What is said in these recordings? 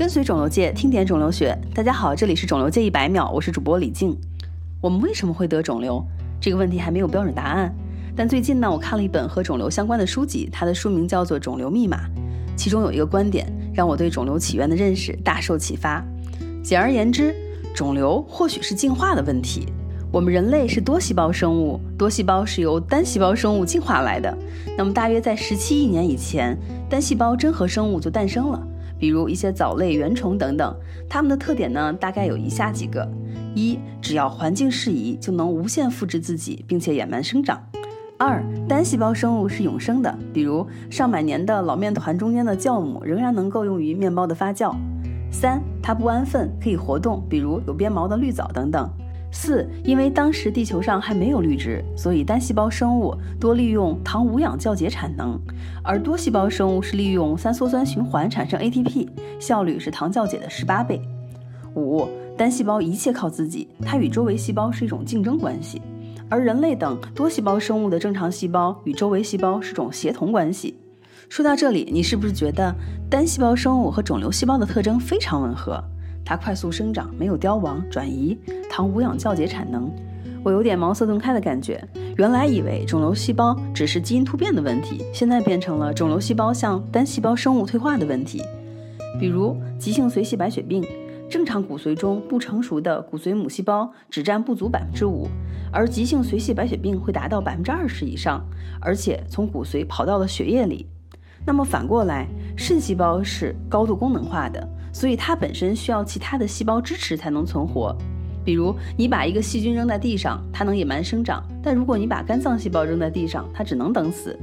跟随肿瘤界，听点肿瘤学。大家好，这里是肿瘤界一百秒，我是主播李静。我们为什么会得肿瘤？这个问题还没有标准答案。但最近呢，我看了一本和肿瘤相关的书籍，它的书名叫做《肿瘤密码》，其中有一个观点让我对肿瘤起源的认识大受启发。简而言之，肿瘤或许是进化的问题。我们人类是多细胞生物，多细胞是由单细胞生物进化来的。那么大约在十七亿年以前，单细胞真核生物就诞生了。比如一些藻类、原虫等等，它们的特点呢，大概有以下几个：一，只要环境适宜，就能无限复制自己，并且野蛮生长；二，单细胞生物是永生的，比如上百年的老面团中间的酵母仍然能够用于面包的发酵；三，它不安分，可以活动，比如有鞭毛的绿藻等等。四，因为当时地球上还没有绿植，所以单细胞生物多利用糖无氧酵解产能，而多细胞生物是利用三羧酸循环产生 ATP，效率是糖酵解的十八倍。五，单细胞一切靠自己，它与周围细胞是一种竞争关系，而人类等多细胞生物的正常细胞与周围细胞是种协同关系。说到这里，你是不是觉得单细胞生物和肿瘤细胞的特征非常吻合？它快速生长，没有凋亡、转移，糖无氧酵解产能。我有点茅塞顿开的感觉。原来以为肿瘤细胞只是基因突变的问题，现在变成了肿瘤细胞像单细胞生物退化的问题。比如急性髓系白血病，正常骨髓中不成熟的骨髓母细胞只占不足百分之五，而急性髓系白血病会达到百分之二十以上，而且从骨髓跑到了血液里。那么反过来，肾细胞是高度功能化的。所以它本身需要其他的细胞支持才能存活，比如你把一个细菌扔在地上，它能野蛮生长；但如果你把肝脏细胞扔在地上，它只能等死。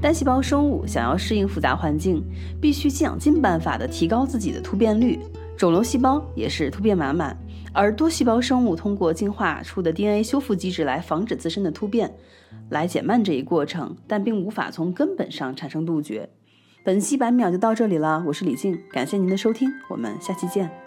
单细胞生物想要适应复杂环境，必须想尽办法的提高自己的突变率。肿瘤细胞也是突变满满，而多细胞生物通过进化出的 DNA 修复机制来防止自身的突变，来减慢这一过程，但并无法从根本上产生杜绝。本期百秒就到这里了，我是李静，感谢您的收听，我们下期见。